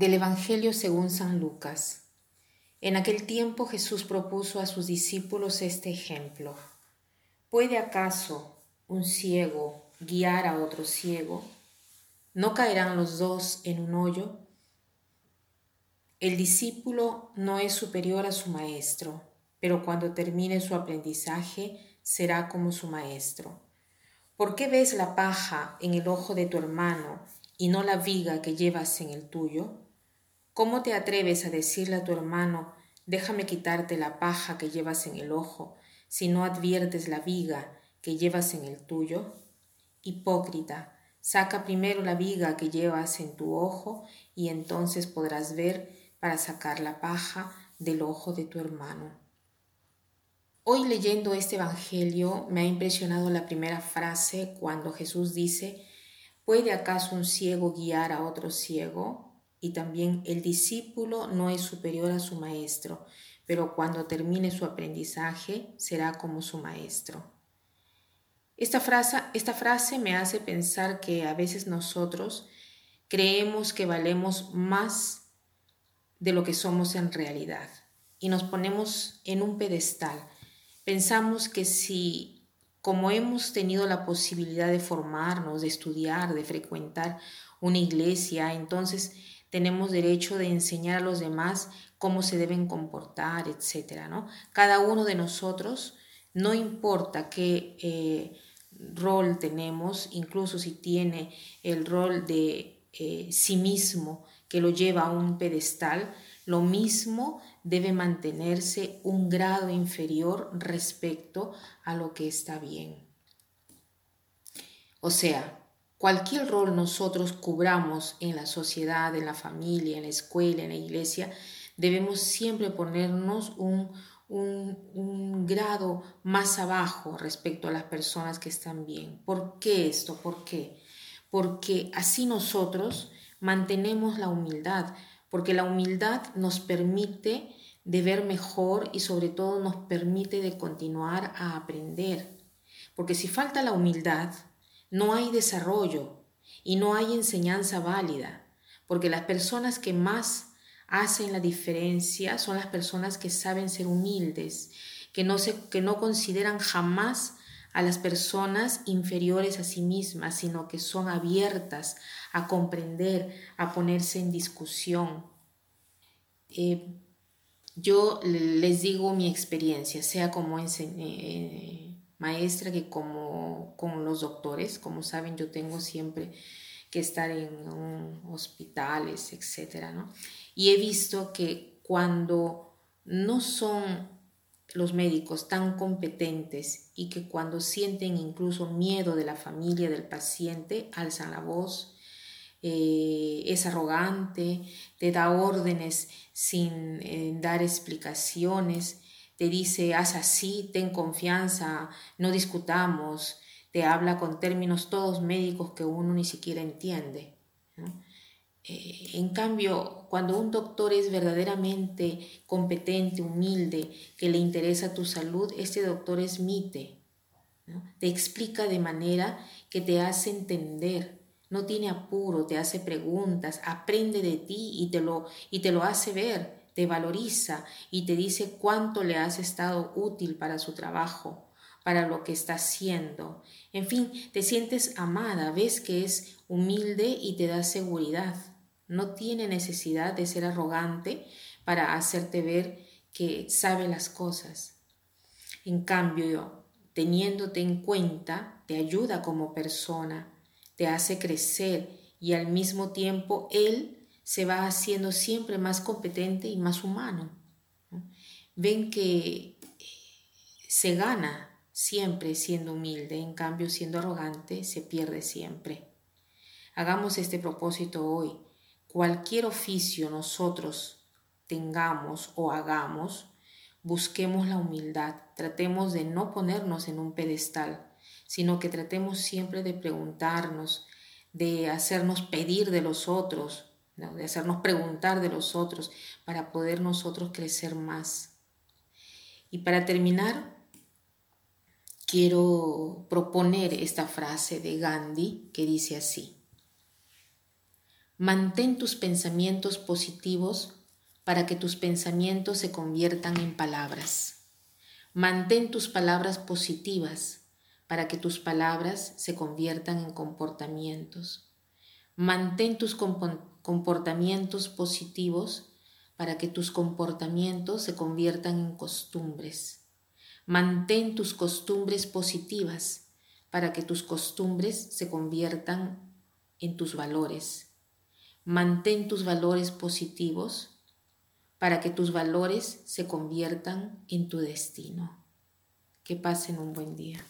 Del Evangelio según San Lucas. En aquel tiempo Jesús propuso a sus discípulos este ejemplo. ¿Puede acaso un ciego guiar a otro ciego? ¿No caerán los dos en un hoyo? El discípulo no es superior a su maestro, pero cuando termine su aprendizaje será como su maestro. ¿Por qué ves la paja en el ojo de tu hermano y no la viga que llevas en el tuyo? ¿Cómo te atreves a decirle a tu hermano, déjame quitarte la paja que llevas en el ojo, si no adviertes la viga que llevas en el tuyo? Hipócrita, saca primero la viga que llevas en tu ojo y entonces podrás ver para sacar la paja del ojo de tu hermano. Hoy leyendo este Evangelio me ha impresionado la primera frase cuando Jesús dice, ¿Puede acaso un ciego guiar a otro ciego? Y también el discípulo no es superior a su maestro, pero cuando termine su aprendizaje será como su maestro. Esta frase, esta frase me hace pensar que a veces nosotros creemos que valemos más de lo que somos en realidad y nos ponemos en un pedestal. Pensamos que si como hemos tenido la posibilidad de formarnos, de estudiar, de frecuentar una iglesia, entonces tenemos derecho de enseñar a los demás cómo se deben comportar, etc. ¿no? Cada uno de nosotros, no importa qué eh, rol tenemos, incluso si tiene el rol de eh, sí mismo que lo lleva a un pedestal, lo mismo debe mantenerse un grado inferior respecto a lo que está bien. O sea, cualquier rol nosotros cubramos en la sociedad, en la familia, en la escuela, en la iglesia, debemos siempre ponernos un, un, grado más abajo respecto a las personas que están bien. ¿Por qué esto? ¿Por qué? Porque así nosotros mantenemos la humildad, porque la humildad nos permite de ver mejor y sobre todo nos permite de continuar a aprender. Porque si falta la humildad, no hay desarrollo y no hay enseñanza válida, porque las personas que más hacen la diferencia son las personas que saben ser humildes, que no, se, que no consideran jamás a las personas inferiores a sí mismas, sino que son abiertas a comprender, a ponerse en discusión. Eh, yo les digo mi experiencia, sea como eh, maestra que como con los doctores. Como saben, yo tengo siempre que estar en hospitales, etc. Y he visto que cuando no son los médicos tan competentes y que cuando sienten incluso miedo de la familia del paciente, alzan la voz, eh, es arrogante, te da órdenes sin eh, dar explicaciones, te dice haz así, ten confianza, no discutamos, te habla con términos todos médicos que uno ni siquiera entiende. Eh, en cambio, cuando un doctor es verdaderamente competente, humilde, que le interesa tu salud, este doctor es mite, te explica de manera que te hace entender no tiene apuro, te hace preguntas, aprende de ti y te lo, y te lo hace ver, te valoriza y te dice cuánto le has estado útil para su trabajo, para lo que está haciendo. En fin, te sientes amada, ves que es humilde y te da seguridad. No tiene necesidad de ser arrogante para hacerte ver que sabe las cosas. En cambio, teniéndote en cuenta, te ayuda como persona te hace crecer y al mismo tiempo Él se va haciendo siempre más competente y más humano. Ven que se gana siempre siendo humilde, en cambio siendo arrogante se pierde siempre. Hagamos este propósito hoy. Cualquier oficio nosotros tengamos o hagamos, busquemos la humildad, tratemos de no ponernos en un pedestal, sino que tratemos siempre de preguntarnos, de hacernos pedir de los otros, de hacernos preguntar de los otros para poder nosotros crecer más. Y para terminar, quiero proponer esta frase de Gandhi que dice así. Mantén tus pensamientos positivos para que tus pensamientos se conviertan en palabras. Mantén tus palabras positivas para que tus palabras se conviertan en comportamientos. Mantén tus comportamientos positivos para que tus comportamientos se conviertan en costumbres. Mantén tus costumbres positivas para que tus costumbres se conviertan en tus valores. Mantén tus valores positivos para que tus valores se conviertan en tu destino. Que pasen un buen día.